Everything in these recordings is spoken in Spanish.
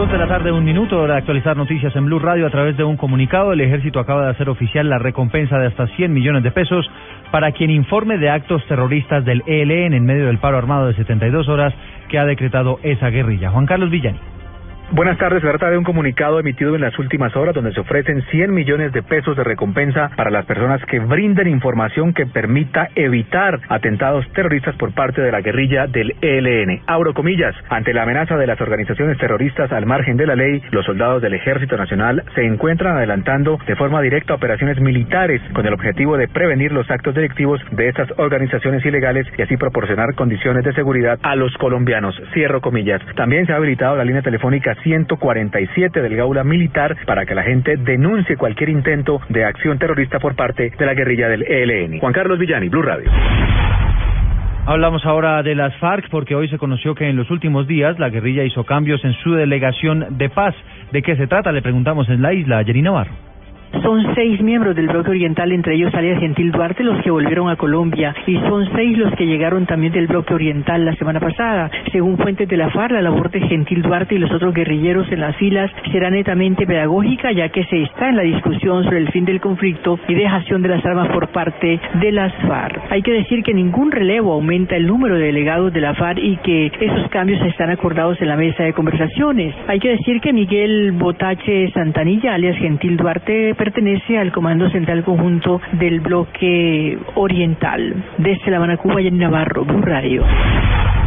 Dos de la tarde, un minuto, hora de actualizar noticias en Blue Radio a través de un comunicado. El ejército acaba de hacer oficial la recompensa de hasta 100 millones de pesos para quien informe de actos terroristas del ELN en medio del paro armado de 72 horas que ha decretado esa guerrilla. Juan Carlos Villani. Buenas tardes. Se trata de un comunicado emitido en las últimas horas donde se ofrecen 100 millones de pesos de recompensa para las personas que brinden información que permita evitar atentados terroristas por parte de la guerrilla del ELN. Abro comillas. Ante la amenaza de las organizaciones terroristas al margen de la ley, los soldados del Ejército Nacional se encuentran adelantando de forma directa operaciones militares con el objetivo de prevenir los actos delictivos de estas organizaciones ilegales y así proporcionar condiciones de seguridad a los colombianos. Cierro comillas. También se ha habilitado la línea telefónica 147 del Gaula Militar para que la gente denuncie cualquier intento de acción terrorista por parte de la guerrilla del ELN. Juan Carlos Villani, Blue Radio. Hablamos ahora de las FARC porque hoy se conoció que en los últimos días la guerrilla hizo cambios en su delegación de paz. ¿De qué se trata? Le preguntamos en la isla, Yerina Navarro. Son seis miembros del bloque oriental, entre ellos alias Gentil Duarte, los que volvieron a Colombia, y son seis los que llegaron también del bloque oriental la semana pasada. Según fuentes de la FARC, la labor de Gentil Duarte y los otros guerrilleros en las filas será netamente pedagógica, ya que se está en la discusión sobre el fin del conflicto y dejación de las armas por parte de las FARC. Hay que decir que ningún relevo aumenta el número de delegados de la FARC y que esos cambios están acordados en la mesa de conversaciones. Hay que decir que Miguel Botache Santanilla, alias Gentil Duarte, pertenece al Comando Central Conjunto del Bloque Oriental. Desde La Habana, Cuba, en Navarro, Blue.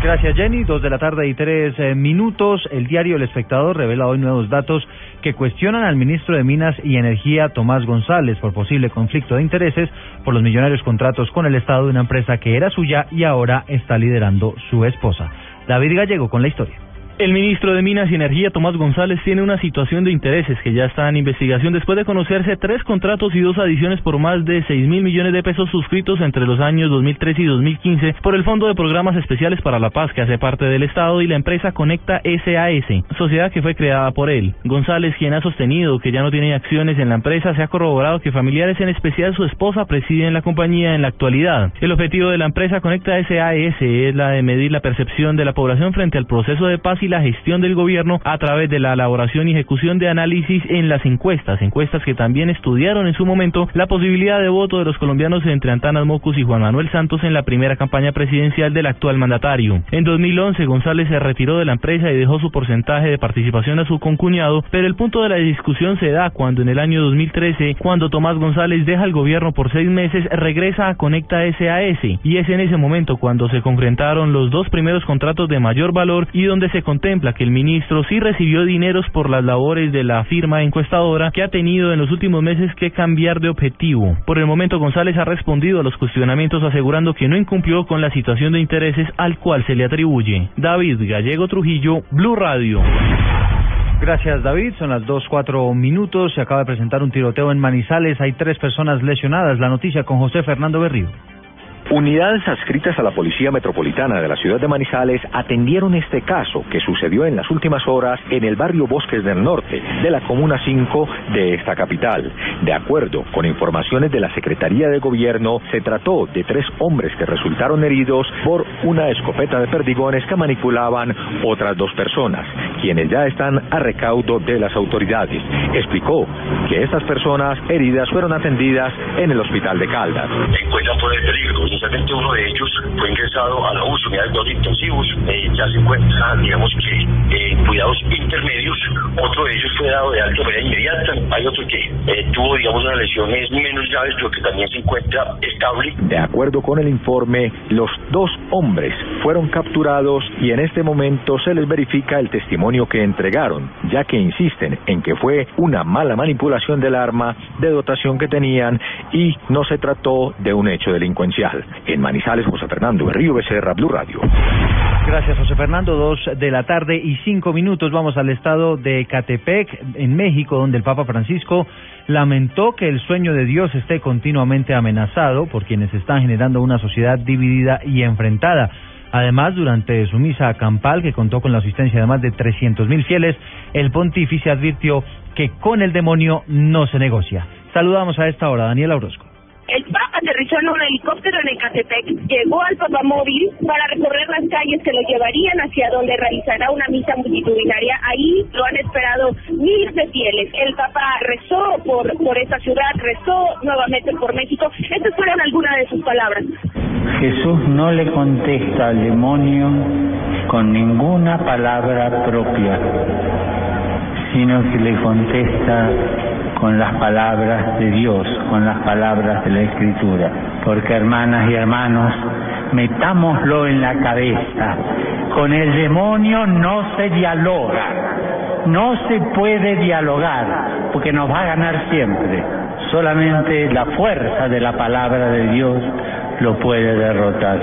Gracias, Jenny. Dos de la tarde y tres eh, minutos. El diario El Espectador revela hoy nuevos datos que cuestionan al ministro de Minas y Energía, Tomás González, por posible conflicto de intereses por los millonarios contratos con el Estado de una empresa que era suya y ahora está liderando su esposa. David Gallego con la historia. El ministro de Minas y Energía, Tomás González, tiene una situación de intereses que ya está en investigación después de conocerse tres contratos y dos adiciones por más de seis mil millones de pesos suscritos entre los años 2013 y 2015 por el Fondo de Programas Especiales para la Paz, que hace parte del Estado, y la empresa Conecta SAS, sociedad que fue creada por él. González, quien ha sostenido que ya no tiene acciones en la empresa, se ha corroborado que familiares, en especial su esposa, presiden la compañía en la actualidad. El objetivo de la empresa Conecta SAS es la de medir la percepción de la población frente al proceso de paz y la gestión del gobierno a través de la elaboración y ejecución de análisis en las encuestas, encuestas que también estudiaron en su momento la posibilidad de voto de los colombianos entre Antanas Mocus y Juan Manuel Santos en la primera campaña presidencial del actual mandatario. En 2011 González se retiró de la empresa y dejó su porcentaje de participación a su concuñado, pero el punto de la discusión se da cuando en el año 2013, cuando Tomás González deja el gobierno por seis meses, regresa a Conecta SAS y es en ese momento cuando se concretaron los dos primeros contratos de mayor valor y donde se contempla que el ministro sí recibió dineros por las labores de la firma encuestadora que ha tenido en los últimos meses que cambiar de objetivo. Por el momento González ha respondido a los cuestionamientos asegurando que no incumplió con la situación de intereses al cual se le atribuye. David Gallego Trujillo, Blue Radio. Gracias, David. Son las dos, cuatro minutos. Se acaba de presentar un tiroteo en Manizales. Hay tres personas lesionadas. La noticia con José Fernando Berrío. Unidades adscritas a la Policía Metropolitana de la ciudad de Manizales atendieron este caso que sucedió en las últimas horas en el barrio Bosques del Norte de la Comuna 5 de esta capital. De acuerdo con informaciones de la Secretaría de Gobierno, se trató de tres hombres que resultaron heridos por una escopeta de perdigones que manipulaban otras dos personas, quienes ya están a recaudo de las autoridades. Explicó que estas personas heridas fueron atendidas en el hospital de Caldas. fuera de Inicialmente uno de ellos fue de. De acuerdo con el informe, los dos hombres fueron capturados y en este momento se les verifica el testimonio que entregaron, ya que insisten en que fue una mala manipulación del arma de dotación que tenían y no se trató de un hecho delincuencial. En Manizales, José Fernando Río Becerra, Blue Radio. Gracias, José Fernando. Dos de la tarde y cinco minutos. Vamos al estado de Catepec, en México, donde el Papa Francisco lamentó que el sueño de Dios esté continuamente amenazado por quienes están generando una sociedad dividida y enfrentada. Además, durante su misa campal, que contó con la asistencia de más de 300 mil fieles, el pontífice advirtió que con el demonio no se negocia. Saludamos a esta hora Daniel Orozco. El Papa aterrizó en un helicóptero en Ecatepec, llegó al Papamóvil para recorrer las calles que lo llevarían hacia donde realizará una misa multitudinaria. Ahí lo han esperado miles de fieles. El Papa rezó por, por esta ciudad, rezó nuevamente por México. Estas fueron algunas de sus palabras. Jesús no le contesta al demonio con ninguna palabra propia, sino que le contesta con las palabras de Dios, con las palabras de la Escritura. Porque hermanas y hermanos, metámoslo en la cabeza. Con el demonio no se dialoga, no se puede dialogar, porque nos va a ganar siempre. Solamente la fuerza de la palabra de Dios lo puede derrotar.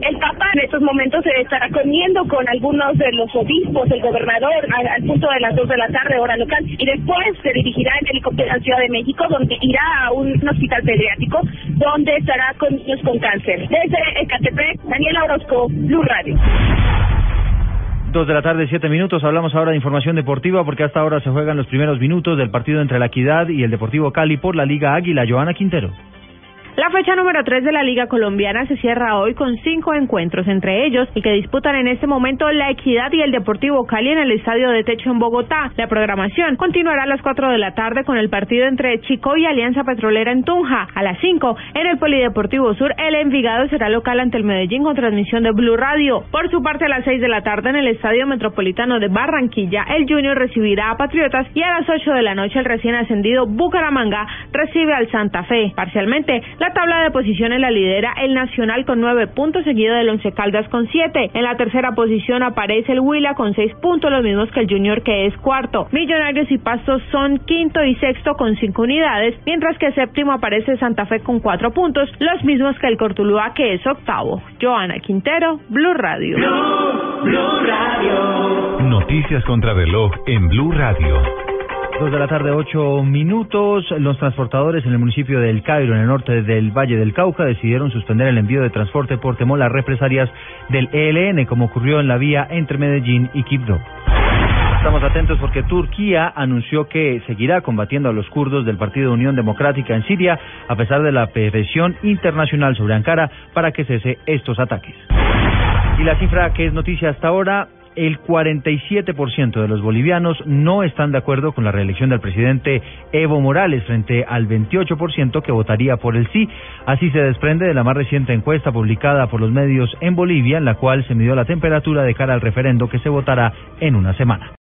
El Papa en estos momentos se estará comiendo con algunos de los obispos, el gobernador, al, punto de las 2 de la tarde, hora local, y después se dirigirá en helicóptero a Ciudad de México, donde irá a un, hospital pediátrico, donde estará con niños con cáncer. Desde Ecatepec, Daniela Orozco, Blue Radio. Dos de la tarde, siete minutos. Hablamos ahora de información deportiva porque hasta ahora se juegan los primeros minutos del partido entre la Equidad y el Deportivo Cali por la Liga Águila. Joana Quintero. La fecha número 3 de la Liga Colombiana se cierra hoy con cinco encuentros, entre ellos el que disputan en este momento la Equidad y el Deportivo Cali en el Estadio de Techo en Bogotá. La programación continuará a las 4 de la tarde con el partido entre Chico y Alianza Petrolera en Tunja. A las 5 en el Polideportivo Sur, el Envigado será local ante el Medellín con transmisión de Blue Radio. Por su parte, a las 6 de la tarde en el Estadio Metropolitano de Barranquilla, el Junior recibirá a Patriotas y a las 8 de la noche el recién ascendido Bucaramanga recibe al Santa Fe. Parcialmente, la tabla de posiciones la lidera el Nacional con nueve puntos, seguido del Once Caldas con siete. En la tercera posición aparece el Huila con seis puntos, los mismos que el Junior que es cuarto. Millonarios y Pastos son quinto y sexto con cinco unidades, mientras que séptimo aparece Santa Fe con cuatro puntos, los mismos que el Cortuluá que es octavo. Joana Quintero, Blue Radio. Blue, Blue Radio. Noticias contra reloj en Blue Radio. Dos de la tarde, ocho minutos. Los transportadores en el municipio de El Cairo, en el norte del Valle del Cauca, decidieron suspender el envío de transporte por temor a represalias del ELN, como ocurrió en la vía entre Medellín y Quibdó. Estamos atentos porque Turquía anunció que seguirá combatiendo a los kurdos del Partido Unión Democrática en Siria, a pesar de la presión internacional sobre Ankara para que cese estos ataques. Y la cifra que es noticia hasta ahora, el 47% de los bolivianos no están de acuerdo con la reelección del presidente Evo Morales frente al 28% que votaría por el sí. Así se desprende de la más reciente encuesta publicada por los medios en Bolivia, en la cual se midió la temperatura de cara al referendo que se votará en una semana.